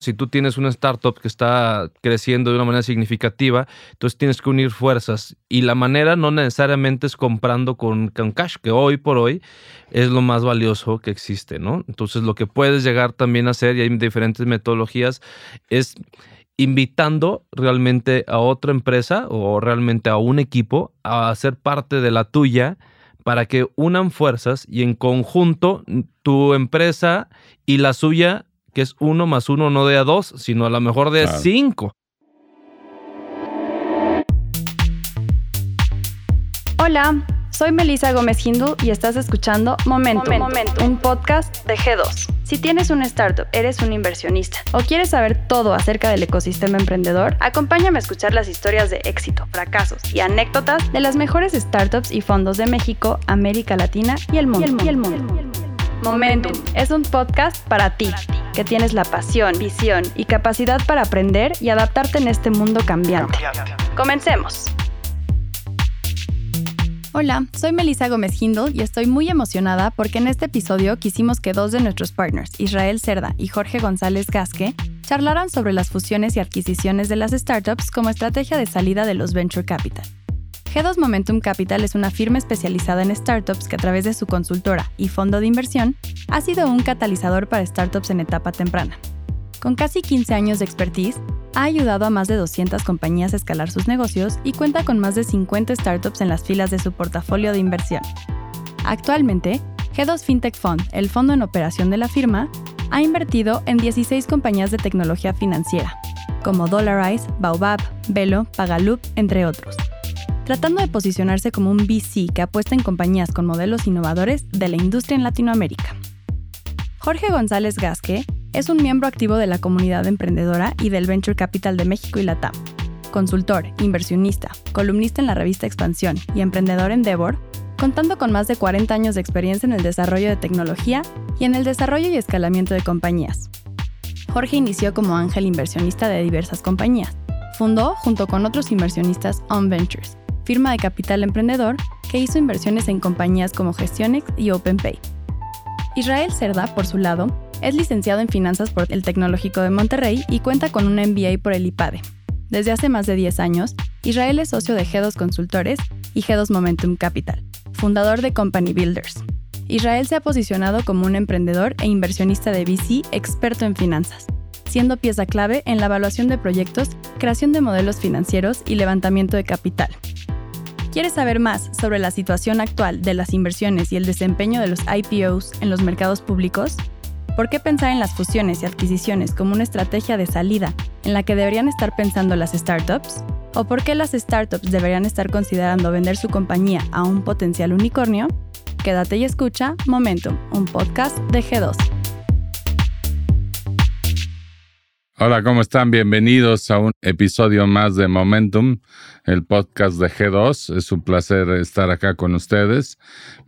Si tú tienes una startup que está creciendo de una manera significativa, entonces tienes que unir fuerzas. Y la manera no necesariamente es comprando con, cash, que hoy por hoy es lo más valioso que existe, ¿no? Entonces lo que puedes llegar también a hacer, y hay diferentes metodologías, es invitando realmente a otra empresa o realmente a un equipo a ser parte de la tuya para que unan fuerzas y en conjunto tu empresa y la suya que es uno más uno no de a dos, sino a lo mejor de cinco. Hola, soy Melissa Gómez Hindu y estás escuchando Momentum, un podcast de G2. Si tienes una startup, eres un inversionista o quieres saber todo acerca del ecosistema emprendedor, acompáñame a escuchar las historias de éxito, fracasos y anécdotas de las mejores startups y fondos de México, América Latina y el mundo. Y el mundo. Momentum es un podcast para ti, que tienes la pasión, visión y capacidad para aprender y adaptarte en este mundo cambiante. Comencemos. Hola, soy Melissa Gómez Hindle y estoy muy emocionada porque en este episodio quisimos que dos de nuestros partners, Israel Cerda y Jorge González Gasque, charlaran sobre las fusiones y adquisiciones de las startups como estrategia de salida de los venture capital. G2 Momentum Capital es una firma especializada en startups que a través de su consultora y fondo de inversión ha sido un catalizador para startups en etapa temprana. Con casi 15 años de expertise, ha ayudado a más de 200 compañías a escalar sus negocios y cuenta con más de 50 startups en las filas de su portafolio de inversión. Actualmente, G2 FinTech Fund, el fondo en operación de la firma, ha invertido en 16 compañías de tecnología financiera, como Dollarize, Baobab, Velo, Pagaloop, entre otros tratando de posicionarse como un VC que apuesta en compañías con modelos innovadores de la industria en Latinoamérica. Jorge González Gasque es un miembro activo de la comunidad emprendedora y del Venture Capital de México y Latam. Consultor, inversionista, columnista en la revista Expansión y emprendedor Endeavor, contando con más de 40 años de experiencia en el desarrollo de tecnología y en el desarrollo y escalamiento de compañías. Jorge inició como ángel inversionista de diversas compañías. Fundó, junto con otros inversionistas, On Ventures, firma de capital emprendedor que hizo inversiones en compañías como Gestionex y OpenPay. Israel Cerda, por su lado, es licenciado en finanzas por el Tecnológico de Monterrey y cuenta con un MBA por el IPADE. Desde hace más de 10 años, Israel es socio de G2 Consultores y G2 Momentum Capital, fundador de Company Builders. Israel se ha posicionado como un emprendedor e inversionista de VC experto en finanzas, siendo pieza clave en la evaluación de proyectos, creación de modelos financieros y levantamiento de capital, ¿Quieres saber más sobre la situación actual de las inversiones y el desempeño de los IPOs en los mercados públicos? ¿Por qué pensar en las fusiones y adquisiciones como una estrategia de salida en la que deberían estar pensando las startups? ¿O por qué las startups deberían estar considerando vender su compañía a un potencial unicornio? Quédate y escucha Momentum, un podcast de G2. Hola, ¿cómo están? Bienvenidos a un episodio más de Momentum, el podcast de G2. Es un placer estar acá con ustedes.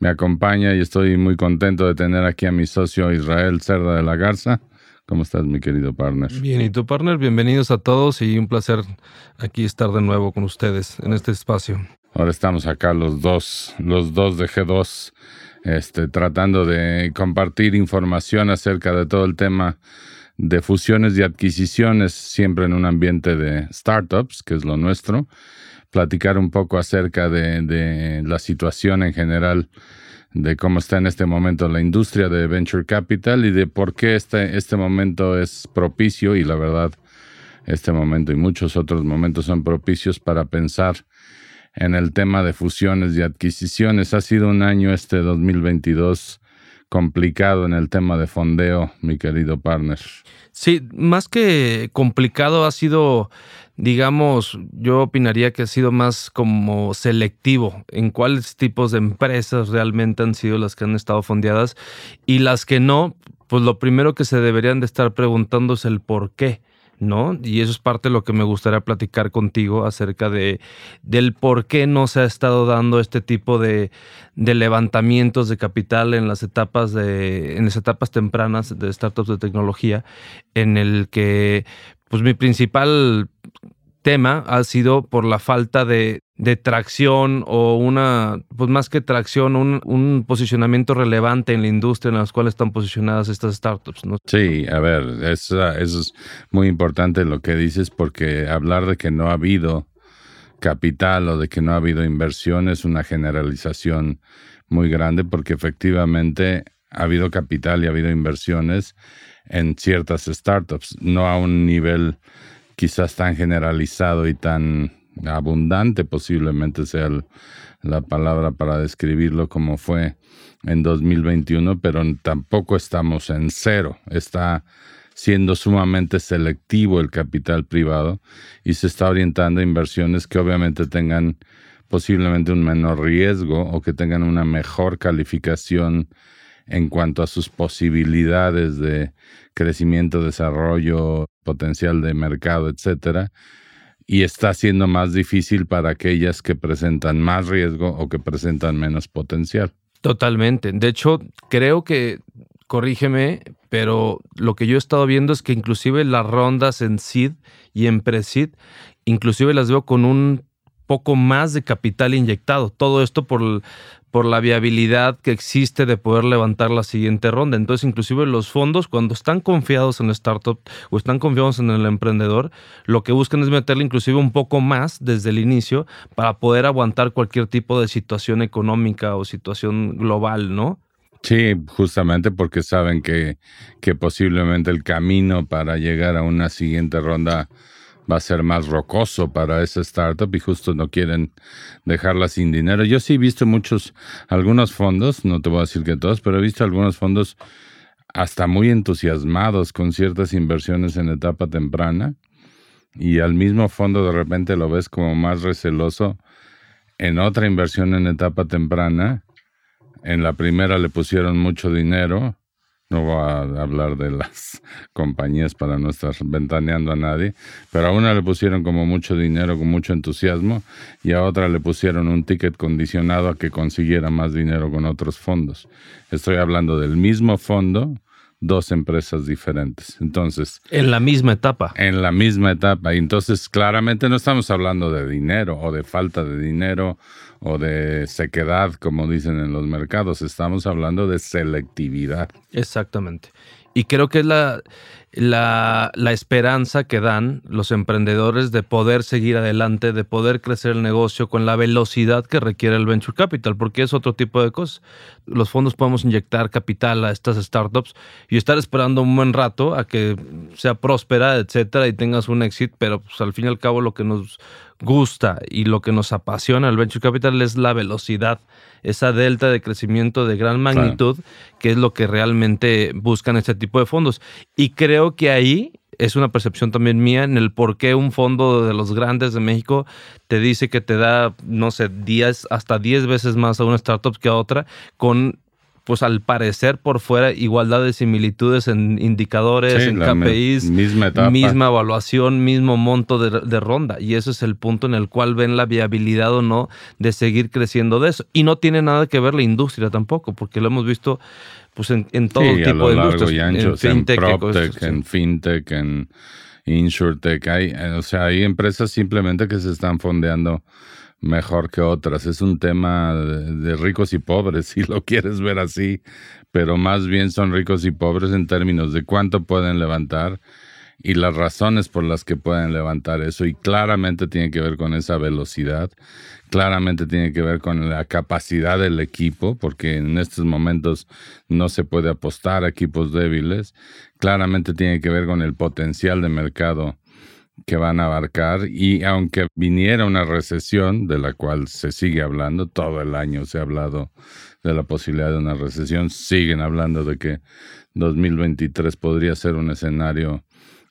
Me acompaña y estoy muy contento de tener aquí a mi socio Israel Cerda de la Garza. ¿Cómo estás, mi querido partner? Bien, y tu partner, bienvenidos a todos y un placer aquí estar de nuevo con ustedes en este espacio. Ahora estamos acá los dos, los dos de G2, este, tratando de compartir información acerca de todo el tema de fusiones y adquisiciones, siempre en un ambiente de startups, que es lo nuestro, platicar un poco acerca de, la situación en general, de cómo está en este momento la industria de venture capital y de por qué este, este momento es propicio y la verdad, este momento y muchos otros momentos son propicios para pensar en el tema de fusiones y adquisiciones. Ha sido un año este 2022 complicado en el tema de fondeo, mi querido partner. Sí, más que complicado ha sido, digamos, yo opinaría que ha sido más como selectivo en cuáles tipos de empresas realmente han sido las que han estado fondeadas y las que no, pues lo primero que se deberían de estar preguntando es el por qué. ¿No? Y eso es parte de lo que me gustaría platicar contigo acerca de del por qué no se ha estado dando este tipo de, de levantamientos de capital en las etapas de en las etapas tempranas de startups de tecnología en el que pues mi principal tema ha sido por la falta de, tracción o una, pues más que tracción, un, posicionamiento relevante en la industria en las cuales están posicionadas estas startups. ¿no? Sí, a ver, eso, eso es muy importante lo que dices porque hablar de que no ha habido capital o de que no ha habido inversión es una generalización muy grande porque efectivamente ha habido capital y ha habido inversiones en ciertas startups, no a un nivel quizás tan generalizado y tan abundante, posiblemente sea la palabra para describirlo como fue en 2021, pero tampoco estamos en cero. Está siendo sumamente selectivo el capital privado y se está orientando a inversiones que obviamente tengan posiblemente un menor riesgo o que tengan una mejor calificación en cuanto a sus posibilidades de crecimiento, desarrollo, potencial de mercado, etcétera, y está siendo más difícil para aquellas que presentan más riesgo o que presentan menos potencial. Totalmente. De hecho, creo que, corrígeme, pero lo que yo he estado viendo es que inclusive las rondas en SID y en PRESID, inclusive las veo con un poco más de capital inyectado. Todo esto por, por la viabilidad que existe de poder levantar la siguiente ronda. Entonces, inclusive los fondos, cuando están confiados en la startup o están confiados en el emprendedor, lo que buscan es meterle inclusive un poco más desde el inicio para poder aguantar cualquier tipo de situación económica o situación global, ¿no? Sí, justamente porque saben que, que posiblemente el camino para llegar a una siguiente ronda va a ser más rocoso para esa startup y justo no quieren dejarla sin dinero. Yo sí he visto muchos, algunos fondos, no te voy a decir que todos, pero he visto algunos fondos hasta muy entusiasmados con ciertas inversiones en etapa temprana y al mismo fondo de repente lo ves como más receloso en otra inversión en etapa temprana. En la primera le pusieron mucho dinero no voy a hablar de las compañías para no estar ventaneando a nadie, pero a una le pusieron como mucho dinero, con mucho entusiasmo, y a otra le pusieron un ticket condicionado a que consiguiera más dinero con otros fondos. Estoy hablando del mismo fondo, dos empresas diferentes. Entonces. En la misma etapa. En la misma etapa. Y entonces, claramente no estamos hablando de dinero o de falta de dinero o de sequedad, como dicen en los mercados. Estamos hablando de selectividad. Exactamente. Y creo que es la, la, esperanza que dan los emprendedores de poder seguir adelante, de poder crecer el negocio con la velocidad que requiere el venture capital, porque es otro tipo de cosas. Los fondos podemos inyectar capital a estas startups y estar esperando un buen rato a que sea próspera, etcétera, y tengas un éxito, pero pues, al fin y al cabo lo que nos gusta y lo que nos apasiona el venture capital es la velocidad, esa delta de crecimiento de gran magnitud, que es lo que realmente buscan este tipo de fondos. Y creo que ahí es una percepción también mía en el por qué un fondo de los grandes de México te dice que te da, no sé, 10 hasta 10 veces más a una startup que a otra, con pues al parecer por fuera igualdad de similitudes en indicadores, en KPIs, misma, misma evaluación, mismo monto de, ronda. Y ese es el punto en el cual ven la viabilidad o no de seguir creciendo de eso. Y no tiene nada que ver la industria tampoco, porque lo hemos visto pues en, todo tipo de industrias. en fintech, en, en fintech, en insurtech. Hay, o sea, hay empresas simplemente que se están fondeando mejor que otras. Es un tema de, ricos y pobres, si lo quieres ver así, pero más bien son ricos y pobres en términos de cuánto pueden levantar y las razones por las que pueden levantar eso. Y claramente tiene que ver con esa velocidad, claramente tiene que ver con la capacidad del equipo, porque en estos momentos no se puede apostar a equipos débiles, claramente tiene que ver con el potencial de mercado que van a abarcar y aunque viniera una recesión de la cual se sigue hablando, todo el año se ha hablado de la posibilidad de una recesión, siguen hablando de que 2023 podría ser un escenario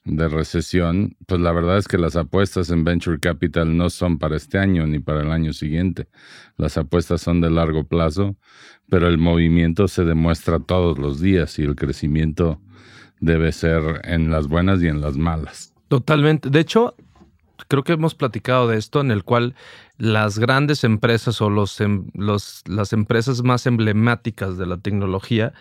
de recesión, pues la verdad es que las apuestas en Venture Capital no son para este año ni para el año siguiente. Las apuestas son de largo plazo, pero el movimiento se demuestra todos los días y el crecimiento debe ser en las buenas y en las malas. Totalmente. De hecho, creo que hemos platicado de esto en el cual las grandes empresas o los, em, los, las empresas más emblemáticas de la tecnología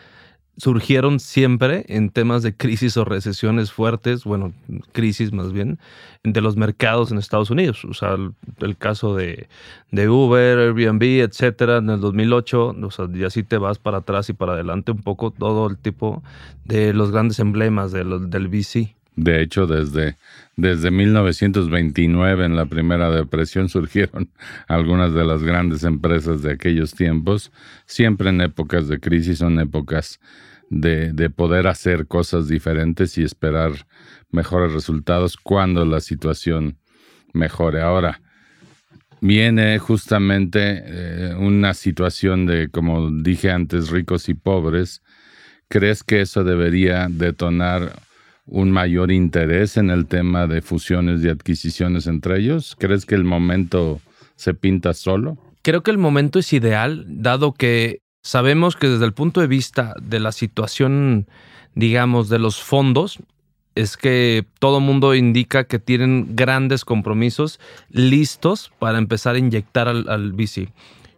surgieron siempre en temas de crisis o recesiones fuertes, bueno, crisis más bien, de los mercados en Estados Unidos. O sea, el, caso de, Uber, Airbnb, etcétera, en el 2008, o sea, y así te vas para atrás y para adelante un poco todo el tipo de los grandes emblemas del VC. De hecho, desde, desde 1929, en la primera depresión, surgieron algunas de las grandes empresas de aquellos tiempos. Siempre en épocas de crisis son épocas de, de poder hacer cosas diferentes y esperar mejores resultados cuando la situación mejore. Ahora, viene justamente eh, una situación de, como dije antes, ricos y pobres. ¿Crees que eso debería detonar un mayor interés en el tema de fusiones y adquisiciones entre ellos? ¿Crees que el momento se pinta solo? Creo que el momento es ideal, dado que sabemos que desde el punto de vista de la situación, digamos, de los fondos, es que todo mundo indica que tienen grandes compromisos listos para empezar a inyectar al, al VC.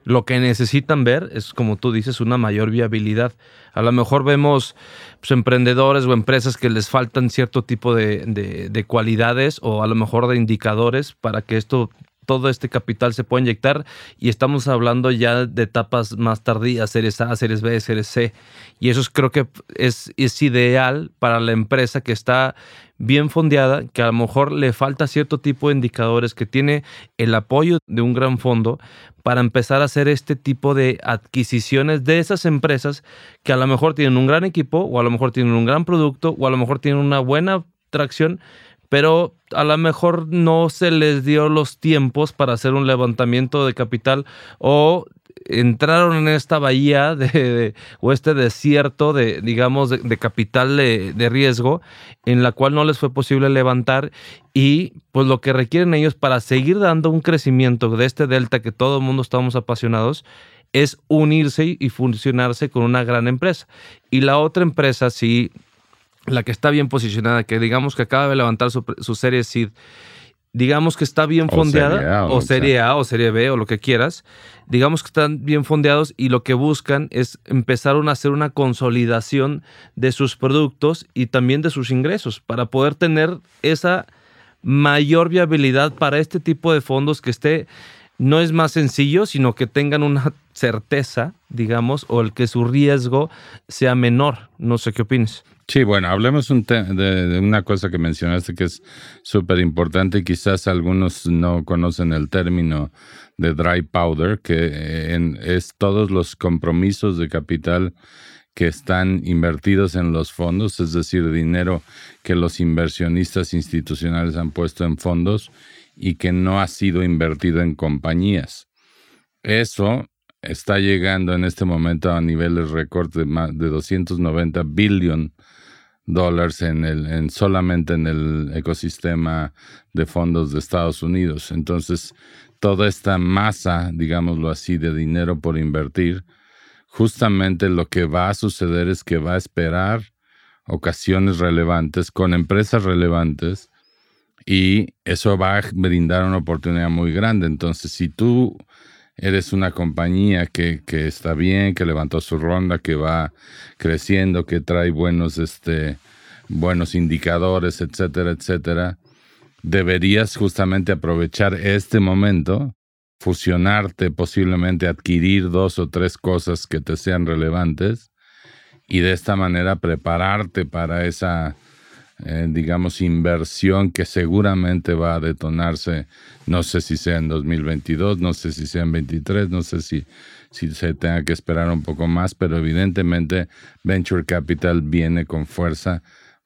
Lo que necesitan ver es, como tú dices, una mayor viabilidad. A lo mejor vemos pues, emprendedores o empresas que les faltan cierto tipo de, de, cualidades o a lo mejor de indicadores para que esto todo este capital se pueda inyectar y estamos hablando ya de etapas más tardías, series A, series B, series C. Y eso creo que es, es ideal para la empresa que está bien fondeada, que a lo mejor le falta cierto tipo de indicadores, que tiene el apoyo de un gran fondo para empezar a hacer este tipo de adquisiciones de esas empresas que a lo mejor tienen un gran equipo o a lo mejor tienen un gran producto o a lo mejor tienen una buena tracción, pero a lo mejor no se les dio los tiempos para hacer un levantamiento de capital o entraron en esta bahía de, o este desierto de, digamos, de, capital de, riesgo en la cual no les fue posible levantar y pues lo que requieren ellos para seguir dando un crecimiento de este delta que todo el mundo estamos apasionados es unirse y funcionarse con una gran empresa. Y la otra empresa, sí, la que está bien posicionada, que digamos que acaba de levantar su, su serie SID, digamos que está bien fondeada, o, serie A, o serie B, o lo que quieras, digamos que están bien fondeados y lo que buscan es empezar a hacer una consolidación de sus productos y también de sus ingresos para poder tener esa mayor viabilidad para este tipo de fondos que esté no es más sencillo, sino que tengan una certeza, digamos, o el que su riesgo sea menor. No sé qué opinas. Sí, bueno, hablemos de, una cosa que mencionaste que es súper importante y quizás algunos no conocen el término de dry powder, que eh, es todos los compromisos de capital que están invertidos en los fondos, es decir, dinero que los inversionistas institucionales han puesto en fondos y que no ha sido invertido en compañías. Eso está llegando en este momento a niveles récord de, de 290 billones dólares en el, en solamente en el ecosistema de fondos de Estados Unidos. Entonces, toda esta masa, digámoslo así, de dinero por invertir, justamente lo que va a suceder es que va a esperar ocasiones relevantes con empresas relevantes y eso va a brindar una oportunidad muy grande. Entonces, si tú eres una compañía que, que, está bien, que levantó su ronda, que va creciendo, que trae buenos, este, buenos indicadores, etcétera, etcétera, deberías justamente aprovechar este momento, fusionarte, posiblemente adquirir dos o tres cosas que te sean relevantes y de esta manera prepararte para esa eh, digamos, inversión que seguramente va a detonarse, no sé si sea en 2022, no sé si sea en 23, no sé si, si se tenga que esperar un poco más, pero evidentemente Venture Capital viene con fuerza,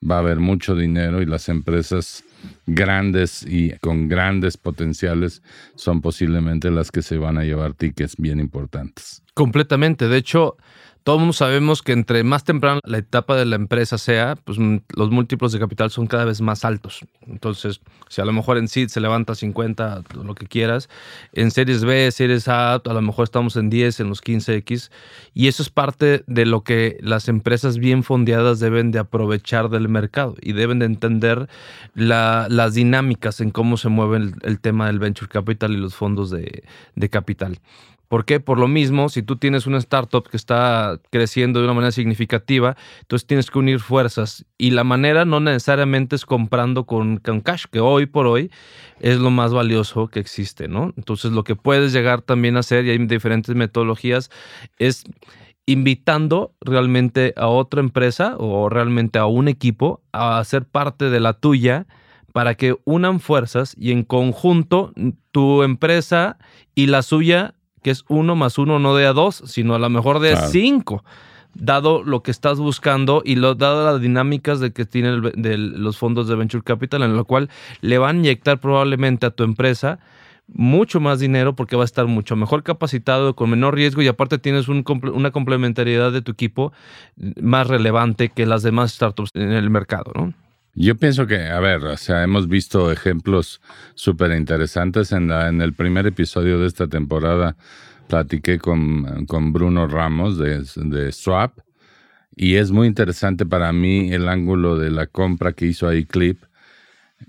va a haber mucho dinero y las empresas grandes y con grandes potenciales son posiblemente las que se van a llevar tickets bien importantes. Completamente. De hecho, todos sabemos que entre más temprano la etapa de la empresa sea, pues mm, los múltiplos de capital son cada vez más altos. Entonces, si a lo mejor en SID se levanta 50, lo que quieras, en series B, series A, a lo mejor estamos en 10, en los 15X, y eso es parte de lo que las empresas bien fondeadas deben de aprovechar del mercado y deben de entender las dinámicas en cómo se mueve el, tema del venture capital y los fondos de capital. ¿Por qué? Por lo mismo, si tú tienes una startup que está creciendo de una manera significativa, entonces tienes que unir fuerzas. Y la manera no necesariamente es comprando con, cash, que hoy por hoy es lo más valioso que existe, ¿no? Entonces lo que puedes llegar también a hacer, y hay diferentes metodologías, es invitando realmente a otra empresa o realmente a un equipo a ser parte de la tuya para que unan fuerzas y en conjunto tu empresa y la suya que es uno más uno no de a dos, sino a lo mejor de cinco, dado lo que estás buscando y lo, dado las dinámicas de que tienen los fondos de Venture Capital, en lo cual le van a inyectar probablemente a tu empresa mucho más dinero porque va a estar mucho mejor capacitado, con menor riesgo y aparte tienes una complementariedad de tu equipo más relevante que las demás startups en el mercado, ¿no? Yo pienso que, a ver, o sea, hemos visto ejemplos súper interesantes. En, en el primer episodio de esta temporada platiqué con, con Bruno Ramos de, de, Swap y es muy interesante para mí el ángulo de la compra que hizo ahí Clip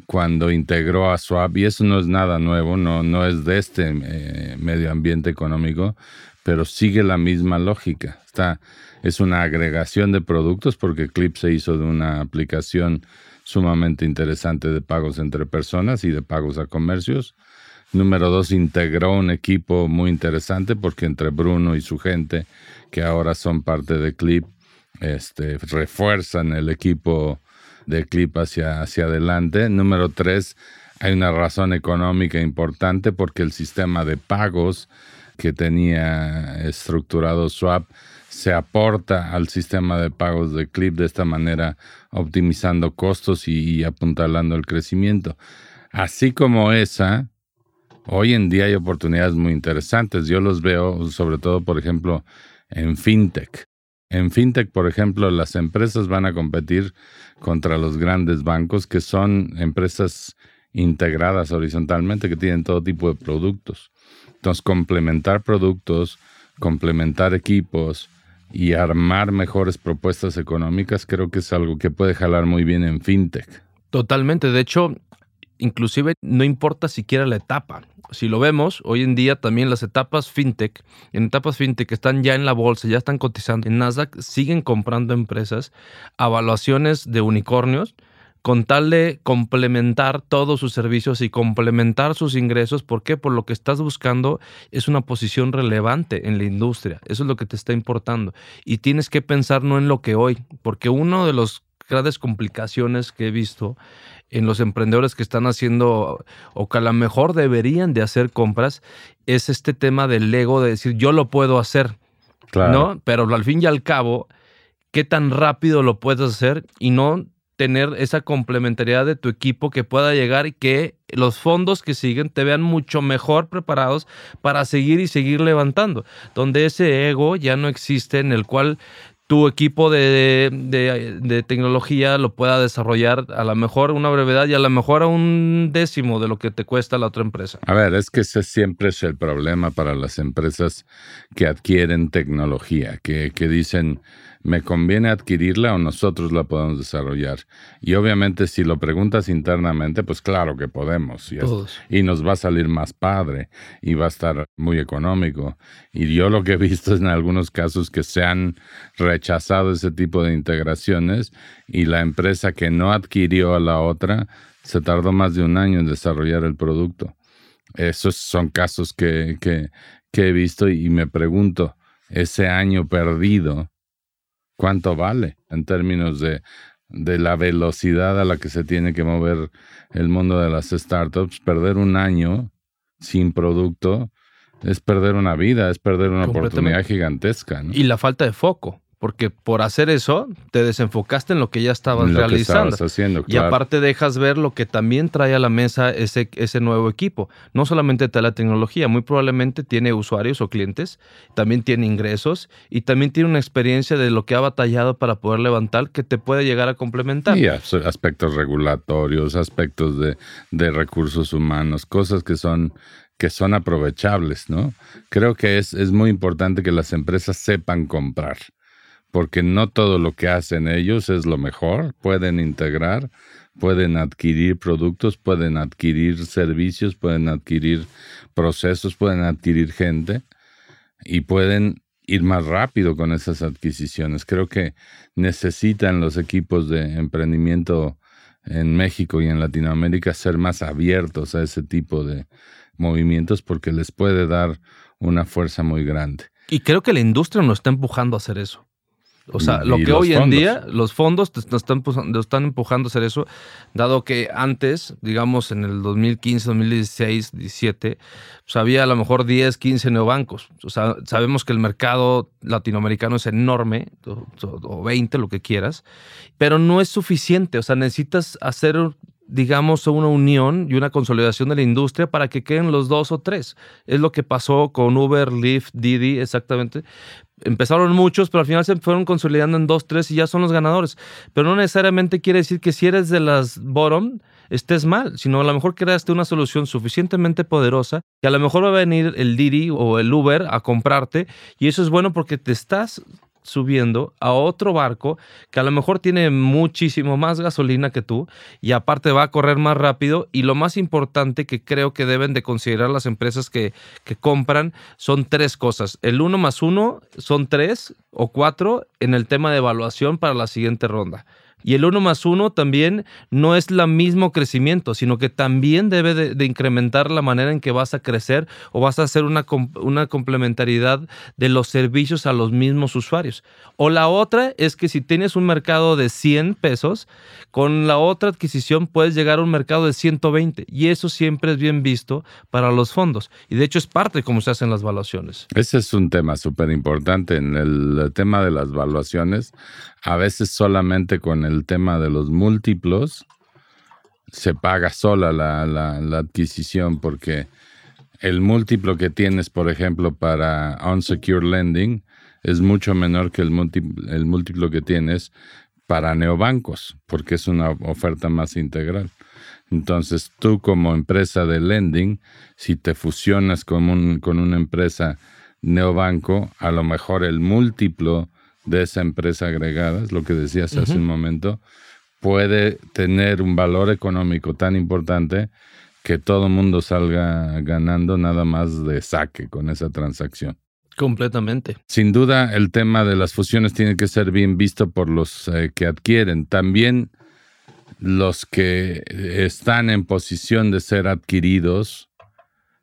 cuando integró a Swap y eso no es nada nuevo, no, no es de este eh, medio ambiente económico, pero sigue la misma lógica. Está, es una agregación de productos porque Clip se hizo de una aplicación sumamente interesante de pagos entre personas y de pagos a comercios. Número dos, integró un equipo muy interesante porque entre Bruno y su gente, que ahora son parte de Clip, este, refuerzan el equipo de Clip hacia, hacia adelante. Número tres, hay una razón económica importante porque el sistema de pagos que tenía estructurado Swap se aporta al sistema de pagos de Clip de esta manera, optimizando costos y, apuntalando el crecimiento. Así como esa, hoy en día hay oportunidades muy interesantes. Yo los veo sobre todo, por ejemplo, en fintech. En fintech, por ejemplo, las empresas van a competir contra los grandes bancos que son empresas integradas horizontalmente que tienen todo tipo de productos. Entonces, complementar productos, complementar equipos, y armar mejores propuestas económicas, creo que es algo que puede jalar muy bien en fintech. Totalmente, de hecho, inclusive no importa siquiera la etapa. Si lo vemos, hoy en día también las etapas fintech, en etapas fintech que están ya en la bolsa, ya están cotizando en Nasdaq, siguen comprando empresas, evaluaciones de unicornios, con tal de complementar todos sus servicios y complementar sus ingresos. ¿Por qué? Por lo que estás buscando es una posición relevante en la industria. Eso es lo que te está importando. Y tienes que pensar no en lo que hoy, porque uno de los grandes complicaciones que he visto en los emprendedores que están haciendo o que a lo mejor deberían de hacer compras es este tema del ego de decir yo lo puedo hacer, ¿no? Pero al fin y al cabo, ¿qué tan rápido lo puedes hacer? Y no tener esa complementariedad de tu equipo que pueda llegar y que los fondos que siguen te vean mucho mejor preparados para seguir y seguir levantando, donde ese ego ya no existe en el cual tu equipo de, de, tecnología lo pueda desarrollar a lo mejor una brevedad y a lo mejor a un décimo de lo que te cuesta la otra empresa. A ver, es que ese siempre es el problema para las empresas que adquieren tecnología, que, que dicen, ¿me conviene adquirirla o nosotros la podemos desarrollar? Y obviamente si lo preguntas internamente, pues claro que podemos. Y, y, nos va a salir más padre y va a estar muy económico. Y yo lo que he visto es en algunos casos que se han rechazado ese tipo de integraciones y la empresa que no adquirió a la otra se tardó más de un año en desarrollar el producto. Esos son casos que, que, que he visto y me pregunto, ese año perdido, cuánto vale en términos de, de la velocidad a la que se tiene que mover el mundo de las startups. Perder un año sin producto es perder una vida, es perder una oportunidad gigantesca. Y la falta de foco porque por hacer eso te desenfocaste en lo que ya estabas realizando. haciendo, Y aparte dejas ver lo que también trae a la mesa ese, ese nuevo equipo. No solamente te la tecnología, muy probablemente tiene usuarios o clientes, también tiene ingresos y también tiene una experiencia de lo que ha batallado para poder levantar que te puede llegar a complementar. Y aspectos regulatorios, aspectos de, de recursos humanos, cosas que son que son aprovechables, ¿no? Creo que es, es muy importante que las empresas sepan comprar porque no todo lo que hacen ellos es lo mejor. Pueden integrar, pueden adquirir productos, pueden adquirir servicios, pueden adquirir procesos, pueden adquirir gente, y pueden ir más rápido con esas adquisiciones. Creo que necesitan los equipos de emprendimiento en México y en Latinoamérica ser más abiertos a ese tipo de movimientos porque les puede dar una fuerza muy grande. Y creo que la industria nos está empujando a hacer eso. O sea, lo que hoy en día los fondos te, están, están, empujando a hacer eso, dado que antes, digamos en el 2015, 2016, 17, pues había a lo mejor 10, 15 neobancos. O sea, sabemos que el mercado latinoamericano es enorme, o 20, lo que quieras, pero no es suficiente. O sea, necesitas hacer digamos, una unión y una consolidación de la industria para que queden los dos o tres. Es lo que pasó con Uber, Lyft, Didi, exactamente. Empezaron muchos, pero al final se fueron consolidando en dos, tres y ya son los ganadores. Pero no necesariamente quiere decir que si eres de las bottom, estés mal, sino a lo mejor creaste una solución suficientemente poderosa que a lo mejor va a venir el Didi o el Uber a comprarte y eso es bueno porque te estás subiendo a otro barco que a lo mejor tiene muchísimo más gasolina que tú y aparte va a correr más rápido y lo más importante que creo que deben de considerar las empresas que, que compran son tres cosas. El uno más uno son tres o cuatro en el tema de evaluación para la siguiente ronda. Y el 1 más 1 también no es el mismo crecimiento, sino que también debe de, incrementar la manera en que vas a crecer o vas a hacer una, una complementariedad de los servicios a los mismos usuarios. O la otra es que si tienes un mercado de 100 pesos, con la otra adquisición puedes llegar a un mercado de 120 y eso siempre es bien visto para los fondos. Y de hecho es parte de cómo se hacen las valuaciones. Ese es un tema súper importante en el tema de las valuaciones. A veces solamente con el tema de los múltiplos se paga sola la, adquisición porque el múltiplo que tienes, por ejemplo, para unsecured lending es mucho menor que el múltiplo, el múltiplo que tienes para neobancos, porque es una oferta más integral. Entonces, tú como empresa de lending, si te fusionas con, con una empresa neobanco, a lo mejor el múltiplo de esa empresa agregada, es lo que decías hace un momento, puede tener un valor económico tan importante que todo el mundo salga ganando nada más de saque con esa transacción. Completamente. Sin duda, el tema de las fusiones tiene que ser bien visto por los eh, que adquieren. También los que están en posición de ser adquiridos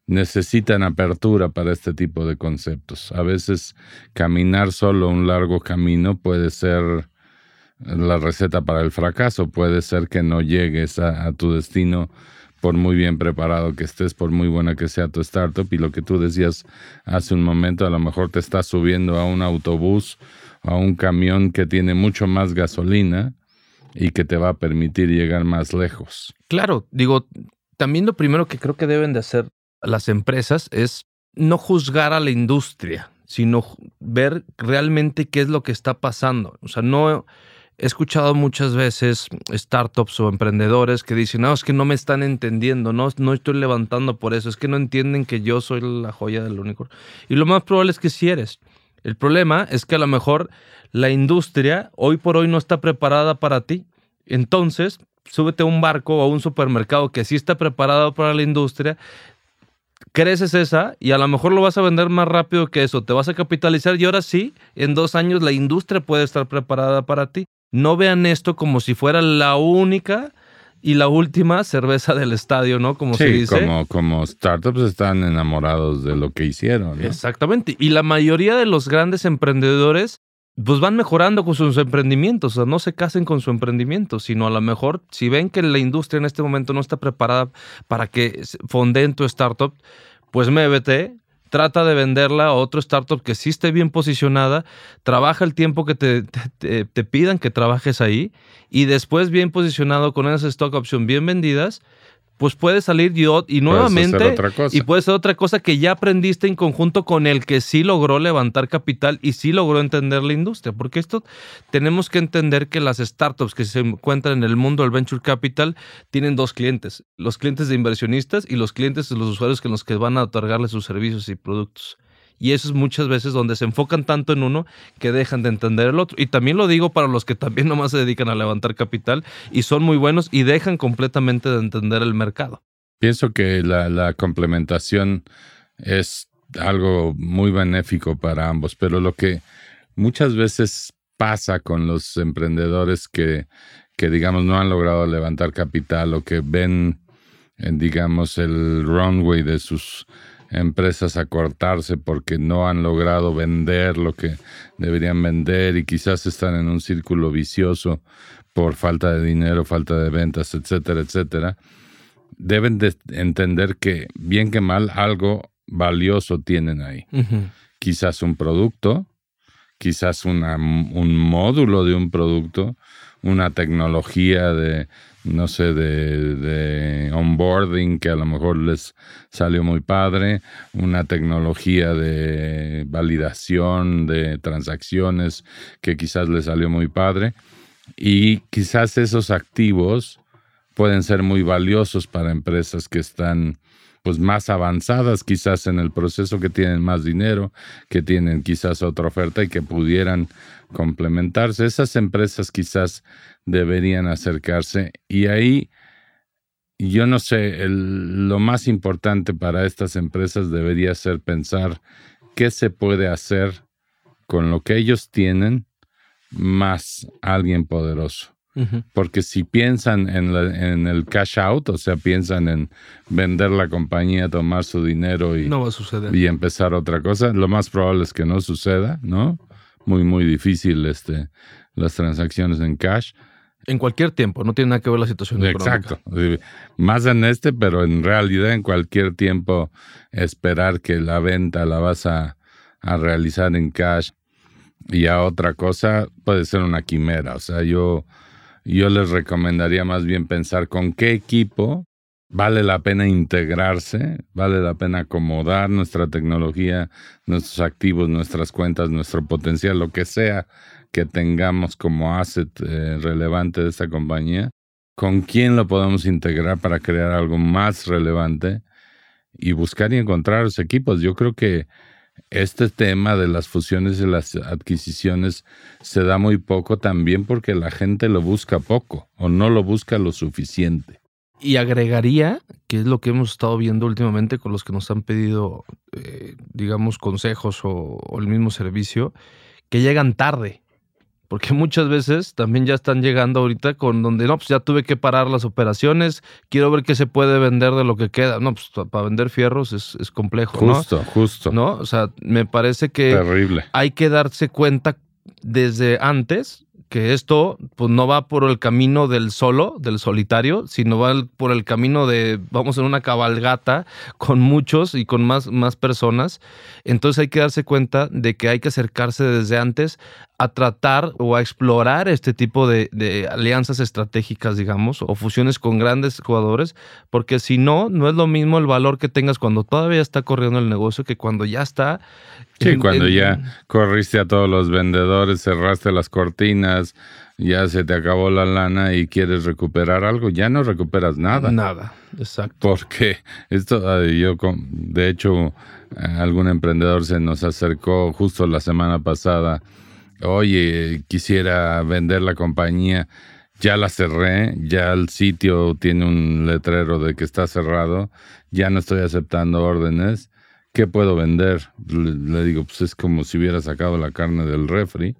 necesitan apertura para este tipo de conceptos. A veces caminar solo un largo camino puede ser la receta para el fracaso, puede ser que no llegues a, tu destino por muy bien preparado que estés, por muy buena que sea tu startup. Y lo que tú decías hace un momento, a lo mejor te estás subiendo a un autobús, a un camión que tiene mucho más gasolina y que te va a permitir llegar más lejos. Claro, digo, también lo primero que creo que deben de hacer las empresas es no juzgar a la industria, sino ver realmente qué es lo que está pasando. O sea, no he escuchado muchas veces startups o emprendedores que dicen, no, es que no me están entendiendo, no, no estoy levantando por eso, es que no entienden que yo soy la joya del unicornio. Y lo más probable es que sí eres. El problema es que a lo mejor la industria hoy por hoy no está preparada para ti. Entonces, súbete a un barco o a un supermercado que sí está preparado para la industria, creces esa y a lo mejor lo vas a vender más rápido que eso, te vas a capitalizar y ahora sí, en dos años la industria puede estar preparada para ti. No vean esto como si fuera la única y la última cerveza del estadio, ¿no? Como se dice. Como, como startups están enamorados de lo que hicieron. Exactamente. Y la mayoría de los grandes emprendedores pues van mejorando con sus emprendimientos, o sea, no se casen con su emprendimiento, sino a lo mejor si ven que la industria en este momento no está preparada para que fondeen tu startup, pues muévete, trata de venderla a otro startup que sí esté bien posicionada, trabaja el tiempo que te, te, pidan que trabajes ahí y después bien posicionado con esas stock options bien vendidas, pues puede salir yo y nuevamente y puede ser otra cosa que ya aprendiste en conjunto con el que sí logró levantar capital y sí logró entender la industria, porque esto tenemos que entender que las startups que se encuentran en el mundo del venture capital tienen dos clientes, los clientes de inversionistas y los clientes de los usuarios que los que van a otorgarle sus servicios y productos. Y eso es muchas veces donde se enfocan tanto en uno que dejan de entender el otro. Y también lo digo para los que también nomás se dedican a levantar capital y son muy buenos y dejan completamente de entender el mercado. Pienso que la, complementación es algo muy benéfico para ambos, pero lo que muchas veces pasa con los emprendedores que, que digamos, no han logrado levantar capital o que ven, digamos, el runway de sus empresas a cortarse porque no han logrado vender lo que deberían vender y quizás están en un círculo vicioso por falta de dinero, falta de ventas, etcétera, etcétera, deben de entender que bien que mal algo valioso tienen ahí. Quizás un producto, quizás una, un módulo de un producto, una tecnología de, no sé, de, de, onboarding que a lo mejor les salió muy padre, una tecnología de validación de transacciones que quizás les salió muy padre. Y quizás esos activos pueden ser muy valiosos para empresas que están pues más avanzadas quizás en el proceso, que tienen más dinero, que tienen quizás otra oferta y que pudieran complementarse. Esas empresas quizás deberían acercarse y ahí yo no sé, lo más importante para estas empresas debería ser pensar qué se puede hacer con lo que ellos tienen más alguien poderoso. Porque si piensan en, en, el cash out, o sea, piensan en vender la compañía, tomar su dinero y, no va a suceder. y empezar otra cosa, lo más probable es que no suceda, ¿no? Muy, muy difícil este, las transacciones en cash. En cualquier tiempo, no tiene nada que ver la situación Exacto. Más en este, pero en realidad en cualquier tiempo esperar que la venta la vas a, a realizar en cash y a otra cosa puede ser una quimera. O sea, yo yo les recomendaría más bien pensar con qué equipo vale la pena integrarse, vale la pena acomodar nuestra tecnología, nuestros activos, nuestras cuentas, nuestro potencial, lo que sea que tengamos como asset eh, relevante de esta compañía, con quién lo podemos integrar para crear algo más relevante y buscar y encontrar los equipos. Yo creo que este tema de las fusiones y las adquisiciones se da muy poco también porque la gente lo busca poco o no lo busca lo suficiente. Y agregaría, que es lo que hemos estado viendo últimamente con los que nos han pedido, eh, digamos, consejos o, el mismo servicio, que llegan tarde porque muchas veces también ya están llegando ahorita con donde, no, pues ya tuve que parar las operaciones, quiero ver qué se puede vender de lo que queda. No, pues para vender fierros es, es complejo. Justo, justo. ¿No? O sea, me parece que Terrible. hay que darse cuenta desde antes que esto pues no va por el camino del solo, del solitario, sino va por el camino de vamos en una cabalgata con muchos y con más, más personas. Entonces hay que darse cuenta de que hay que acercarse desde antes a tratar o a explorar este tipo de, de, alianzas estratégicas, digamos, o fusiones con grandes jugadores, porque si no, no es lo mismo el valor que tengas cuando todavía está corriendo el negocio que cuando ya está. Sí, cuando ya corriste a todos los vendedores, cerraste las cortinas, ya se te acabó la lana y quieres recuperar algo, ya no recuperas nada. Nada, exacto. Porque esto, yo, de hecho, algún emprendedor se nos acercó justo la semana pasada oye, quisiera vender la compañía, ya la cerré, ya el sitio tiene un letrero de que está cerrado, ya no estoy aceptando órdenes, ¿qué puedo vender? Le, digo, pues es como si hubiera sacado la carne del refri.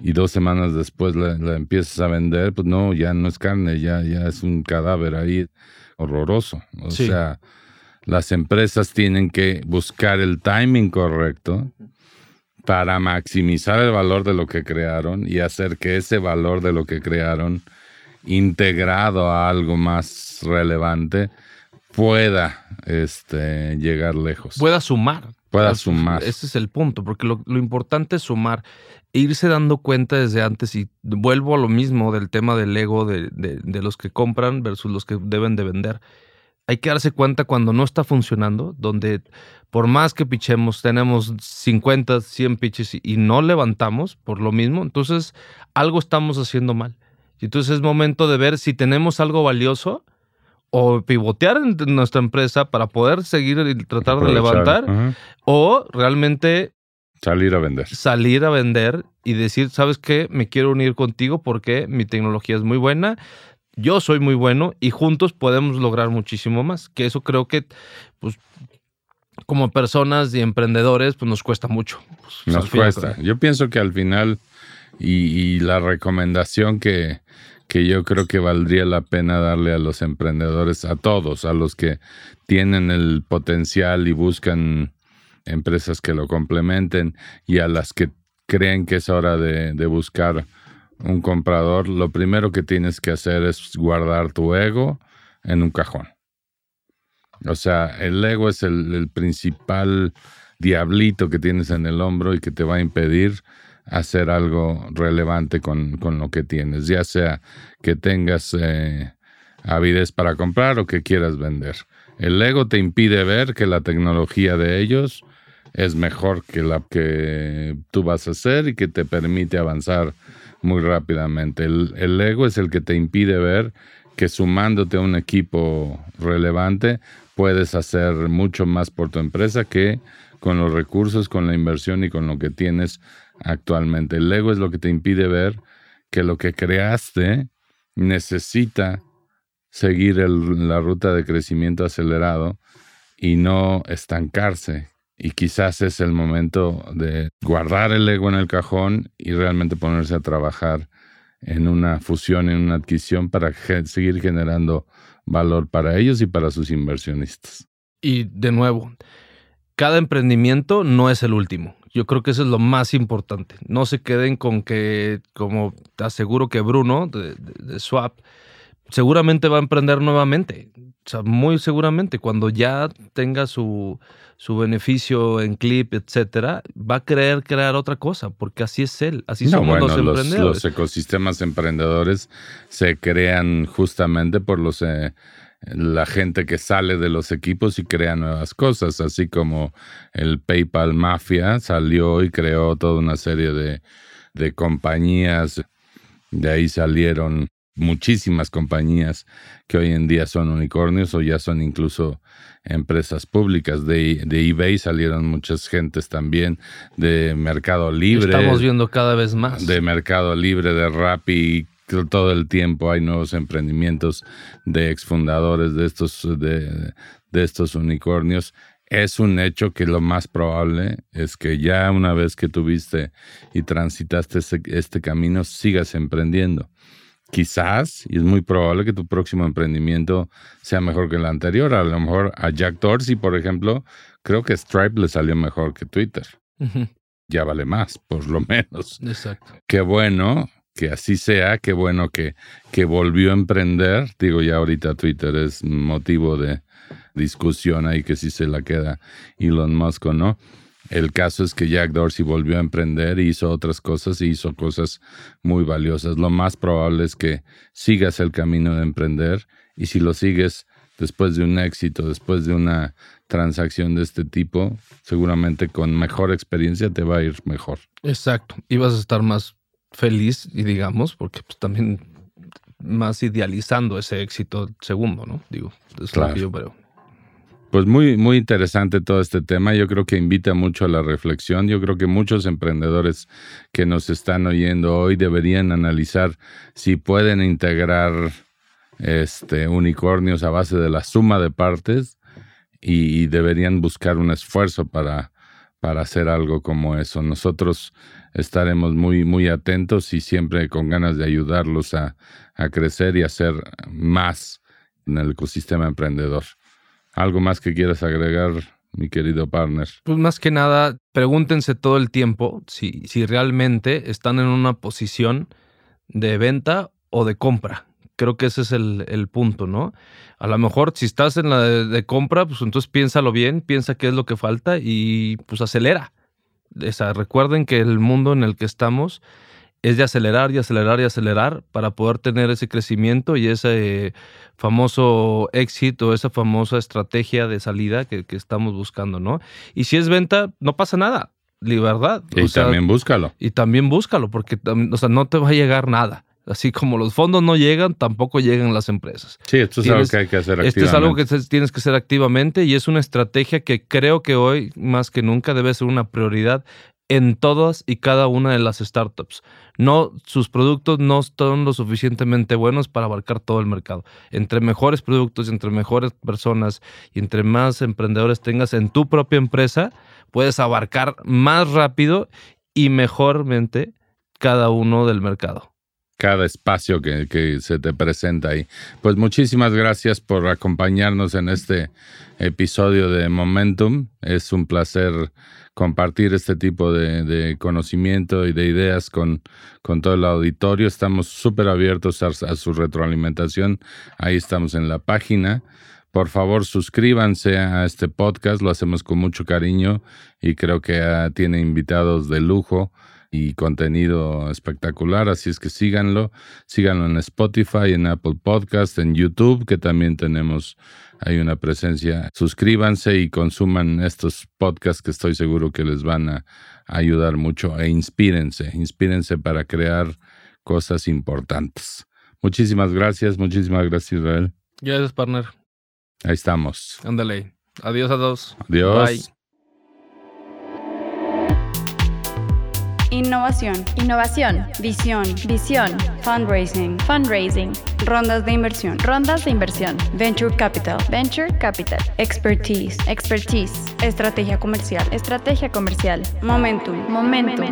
Y dos semanas después la, empiezas a vender, pues no, ya no es carne, ya, ya es un cadáver ahí horroroso. O sea, las empresas tienen que buscar el timing correcto para maximizar el valor de lo que crearon y hacer que ese valor de lo que crearon, integrado a algo más relevante, pueda este, llegar lejos. Pueda sumar. Pueda sumar. Ese es el punto, porque lo, importante es sumar e irse dando cuenta desde antes y vuelvo a lo mismo del tema del ego de, de los que compran versus los que deben de vender hay que darse cuenta cuando no está funcionando, donde por más que pichemos, tenemos 50, 100 pitches y, no levantamos por lo mismo, entonces algo estamos haciendo mal. Y entonces es momento de ver si tenemos algo valioso o pivotear en nuestra empresa para poder seguir y tratar de levantar o realmente salir a vender. Salir a vender y decir, ¿sabes qué? Me quiero unir contigo porque mi tecnología es muy buena yo soy muy bueno y juntos podemos lograr muchísimo más. Que eso creo que, pues, como personas y emprendedores, pues nos cuesta mucho. Pues, nos cuesta. Yo pienso que al final, y, la recomendación que, que yo creo que valdría la pena darle a los emprendedores, a todos, a los que tienen el potencial y buscan empresas que lo complementen y a las que creen que es hora de, buscar un comprador, lo primero que tienes que hacer es guardar tu ego en un cajón. O sea, el ego es el, principal diablito que tienes en el hombro y que te va a impedir hacer algo relevante con, lo que tienes, ya sea que tengas eh, avidez para comprar o que quieras vender. El ego te impide ver que la tecnología de ellos es mejor que la que tú vas a hacer y que te permite avanzar muy rápidamente. El, ego es el que te impide ver que sumándote a un equipo relevante puedes hacer mucho más por tu empresa que con los recursos, con la inversión y con lo que tienes actualmente. El ego es lo que te impide ver que lo que creaste necesita seguir la ruta de crecimiento acelerado y no estancarse, y quizás es el momento de guardar el ego en el cajón y realmente ponerse a trabajar en una fusión, en una adquisición para seguir generando valor para ellos y para sus inversionistas. Y de nuevo, cada emprendimiento no es el último. Yo creo que eso es lo más importante. No se queden con que, como te aseguro que Bruno de, de Swap, seguramente va a emprender nuevamente. O sea, muy seguramente, cuando ya tenga su, su beneficio en clip, etcétera, va a querer crear otra cosa, porque así es él, así son los emprendedores. Los ecosistemas emprendedores se crean justamente por los eh, la gente que sale de los equipos y crea nuevas cosas, así como el PayPal Mafia salió y creó toda una serie de, de compañías, de ahí salieron muchísimas compañías que hoy en día son unicornios o ya son incluso empresas públicas. De, de eBay salieron muchas gentes también, de Mercado Libre. Estamos viendo cada vez más. De Mercado Libre, de Rappi, todo el tiempo hay nuevos emprendimientos de exfundadores de estos, de, de estos unicornios. Es un hecho que lo más probable es que ya una vez que tuviste y transitaste este camino, sigas emprendiendo quizás, y es muy probable que tu próximo emprendimiento sea mejor que el anterior. A lo mejor a Jack Dorsey, por ejemplo, creo que Stripe le salió mejor que Twitter. Ya vale más, por lo menos. Exacto. Qué bueno que así sea, qué bueno que, que volvió a emprender. Digo, ya ahorita Twitter es motivo de discusión ahí que si se la queda Elon Musk o no. El caso es que Jack Dorsey volvió a emprender y hizo otras cosas y hizo cosas muy valiosas. Lo más probable es que sigas el camino de emprender y si lo sigues después de un éxito, después de una transacción de este tipo, seguramente con mejor experiencia te va a ir mejor. Exacto. Y vas a estar más feliz y digamos, porque pues, también más idealizando ese éxito segundo, ¿no? Digo, es lo que yo veo. Pues muy, muy interesante todo este tema. Yo creo que invita mucho a la reflexión. Yo creo que muchos emprendedores que nos están oyendo hoy deberían analizar si pueden integrar este, unicornios a base de la suma de partes y, deberían buscar un esfuerzo para, para hacer algo como eso. Nosotros estaremos muy, muy atentos y siempre con ganas de ayudarlos a, a crecer y hacer más en el ecosistema emprendedor. ¿Algo más que quieras agregar, mi querido partner? Pues más que nada, pregúntense todo el tiempo si, si realmente están en una posición de venta o de compra. Creo que ese es el, punto, ¿no? A lo mejor si estás en la de, compra, pues entonces piénsalo bien, piensa qué es lo que falta y pues acelera. O sea, recuerden que el mundo en el que estamos es de acelerar y acelerar y acelerar para poder tener ese crecimiento y ese famoso éxito, esa famosa estrategia de salida que, estamos buscando, ¿no? Y si es venta, no pasa nada, verdad. Y también búscalo. Y también búscalo, porque o sea, no te va a llegar nada. Así como los fondos no llegan, tampoco llegan las empresas. Sí, esto es algo que hay que hacer activamente. Esto es algo que tienes que hacer activamente y es una estrategia que creo que hoy, más que nunca, debe ser una prioridad en todas y cada una de las startups. No, sus productos no son lo suficientemente buenos para abarcar todo el mercado. Entre mejores productos, entre mejores personas y entre más emprendedores tengas en tu propia empresa, puedes abarcar más rápido y mejormente cada uno del mercado cada espacio que, que, se te presenta ahí. Pues muchísimas gracias por acompañarnos en este episodio de Momentum. Es un placer compartir este tipo de, conocimiento y de ideas con, todo el auditorio. Estamos súper abiertos a, a su retroalimentación. Ahí estamos en la página. Por favor, suscríbanse a este podcast, lo hacemos con mucho cariño y creo que ah, tiene invitados de lujo y contenido espectacular, así es que síganlo, síganlo en Spotify, en Apple Podcast, en YouTube, que también tenemos hay una presencia. Suscríbanse y consuman estos podcasts que estoy seguro que les van a ayudar mucho e inspírense, inspírense para crear cosas importantes. Muchísimas gracias, muchísimas gracias Israel. Gracias, partner. Ahí estamos. Ándale. Adiós a todos. Adiós. Bye. Innovación. Innovación. Visión. Visión. Fundraising. Fundraising. Rondas de inversión. Rondas de inversión. Venture Capital. Venture Capital. Expertise. Expertise. Estrategia comercial. Estrategia comercial. Momentum. Momentum.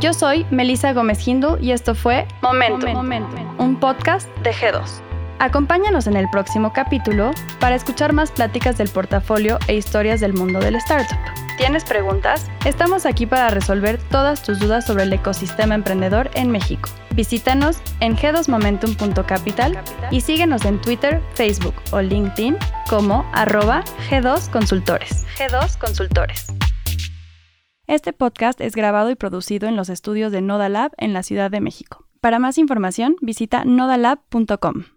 Yo soy Melissa Gómez Hindu y esto fue Momentum, Momentum, un podcast de G2. Acompáñanos en el próximo capítulo para escuchar más pláticas del portafolio e historias del mundo del startup. ¿Tienes preguntas? Estamos aquí para resolver todas tus dudas sobre el ecosistema emprendedor en México. Visítanos en g2momentum.capital y síguenos en Twitter, Facebook o LinkedIn como arroba G2 Consultores. G2 Consultores. Este podcast es grabado y producido en los estudios de Nodalab en la Ciudad de México. Para más información, visita nodalab.com.